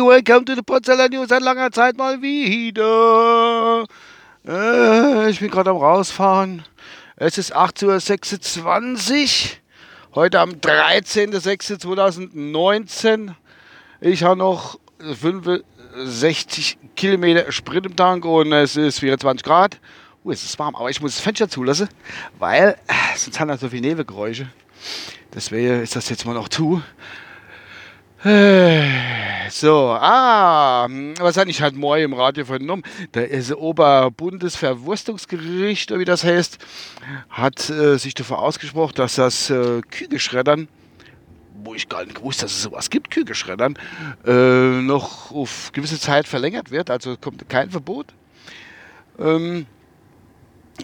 Welcome to the Potsdamer News seit langer Zeit mal wieder. Äh, ich bin gerade am rausfahren. Es ist 8.26 Uhr. Heute am 13.06.2019. Ich habe noch 65 Kilometer Sprit im Tank und es ist 24 Grad. Uh, es ist warm, aber ich muss das Fenster zulassen, weil äh, sonst haben wir so viele Nebengeräusche. Deswegen ist das jetzt mal noch zu. So, ah, was habe ich halt morgen im Radio vernommen? Das Oberbundesverwurstungsgericht, wie das heißt, hat äh, sich dafür ausgesprochen, dass das äh, Kügelschreddern, wo ich gar nicht gewusst, dass es sowas gibt, Kügelschreddern, äh, noch auf gewisse Zeit verlängert wird. Also kommt kein Verbot. Ähm,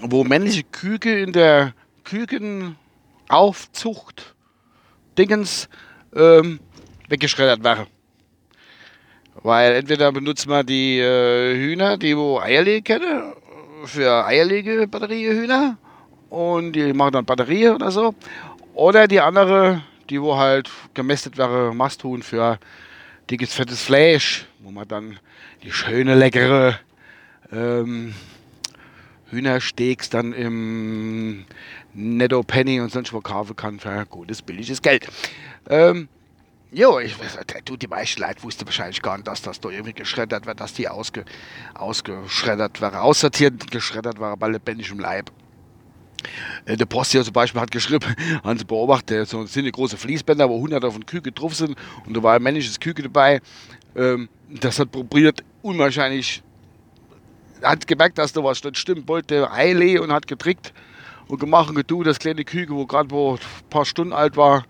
wo männliche Küke in der Kükenaufzucht Dingens ähm, weggeschreddert wäre. Weil entweder benutzt man die äh, Hühner, die wo Eier legen können, für Eierlegebatteriehühner und die machen dann Batterie oder so. Oder die andere, die wo halt gemästet wäre, Masthuhn für dickes, fettes Fleisch, wo man dann die schöne, leckere ähm, Hühnersteaks dann im Netto Penny und sonst wo kaufen kann für gutes, billiges Geld. Ähm, Jo, ich, du, die meisten Leute wussten wahrscheinlich gar nicht, dass das da irgendwie geschreddert wird, dass die ausge, ausgeschreddert wäre, aussortiert geschreddert wäre bei lebendigem Leib. Äh, der Post hier zum Beispiel hat geschrieben, haben sie beobachtet, so sind große Fließbänder, wo hunderte von Küken drauf sind und da war ein männliches Küke dabei. Ähm, das hat probiert, unwahrscheinlich, hat gemerkt, dass da was nicht stimmt, wollte Eile und hat getrickt und gemacht und getan, das kleine Küke, wo gerade ein paar Stunden alt war,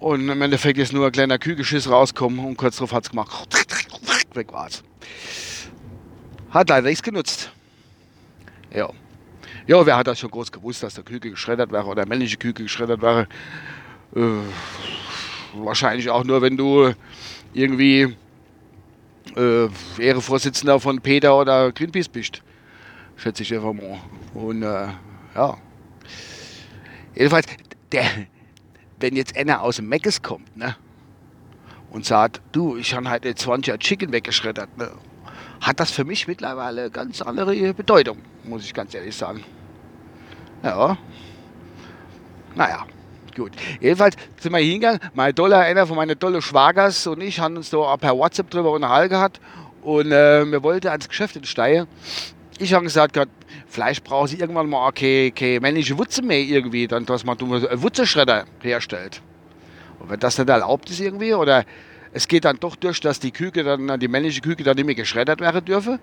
und im Endeffekt ist nur ein kleiner Kühlgeschiss rausgekommen und kurz darauf hat es gemacht. Weg war's. Hat leider nichts genutzt. Ja. Ja, wer hat das schon groß gewusst, dass der Küke geschreddert wäre oder der männliche Küke geschreddert wäre? Äh, wahrscheinlich auch nur, wenn du irgendwie äh, Ehrevorsitzender von Peter oder Greenpeace bist. Schätze ich einfach mal. Und äh, ja. Jedenfalls, der, wenn jetzt einer aus dem Meckes kommt, ne? Und sagt, du, ich habe heute 20 Chicken weggeschreddert, ne? Hat das für mich mittlerweile ganz andere Bedeutung, muss ich ganz ehrlich sagen. Ja. Naja, gut. Jedenfalls sind wir hingegangen. Mein Dollar, einer von meinen tollen Schwagers und ich haben uns da per WhatsApp drüber unterhalten gehabt. Und äh, wir wollten ans Geschäft in Steigen. Ich habe gesagt, Gott, Fleisch brauchen sie irgendwann mal okay, okay, männliche Wurzel mehr irgendwie, dann dass man einen Wurzelschredder herstellt. Und wenn das nicht erlaubt ist irgendwie, oder es geht dann doch durch, dass die Küke dann, die männliche Küke dann nicht mehr geschreddert werden dürfe.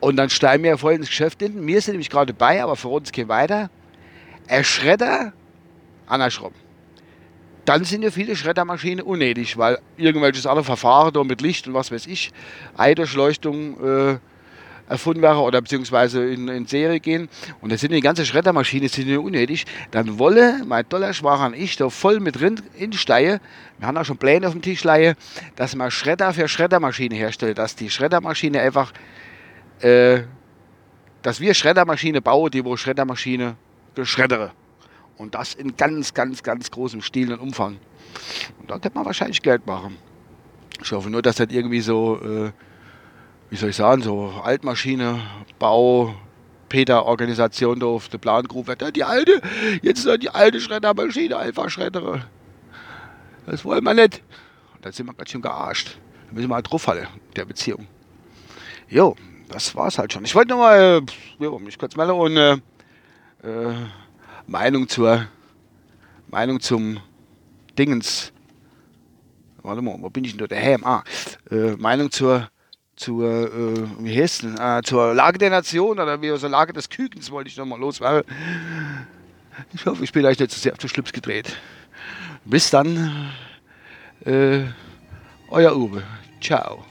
Und dann steigen wir voll ins Geschäft hinten. Wir sind nämlich gerade dabei, aber für uns geht weiter. Ein Schredder, andersrum. Dann sind ja viele Schreddermaschinen unnötig, weil irgendwelches andere Verfahren da mit Licht und was weiß ich, Eidurchleuchtung, äh, erfunden wäre oder beziehungsweise in, in Serie gehen und da sind die ganze Schreddermaschine sind unnötig, dann wolle mein toller Schwager und ich da voll mit drin insteigen. Wir haben auch schon Pläne auf dem Tisch leihe, dass man Schredder für Schreddermaschine herstellt, dass die Schreddermaschine einfach, äh, dass wir Schreddermaschine bauen, die wo Schreddermaschine geschreddere. Und das in ganz, ganz, ganz großem Stil und Umfang. Und da könnte man wahrscheinlich Geld machen. Ich hoffe nur, dass das irgendwie so äh, wie soll ich sagen, so Altmaschine, Bau, Peter-Organisation da auf der Plangrube wird. Ja, die alte, jetzt ist die alte Schreddermaschine einfach Schreddere. Das wollen wir nicht. Und dann sind wir ganz schön gearscht. Da müssen wir halt draufhalten, der Beziehung. Jo, das war's halt schon. Ich wollte nochmal äh, mich kurz melden und äh, äh, Meinung zur Meinung zum Dingens. Warte mal, wo bin ich denn da? Der Helm. Ah, äh, Meinung zur zur, äh, wie heißt denn, äh, zur Lage der Nation oder wie zur Lage des Kükens wollte ich nochmal loswerden. Ich hoffe, ich bin euch nicht zu sehr auf den Schlips gedreht. Bis dann, äh, euer Uwe. Ciao.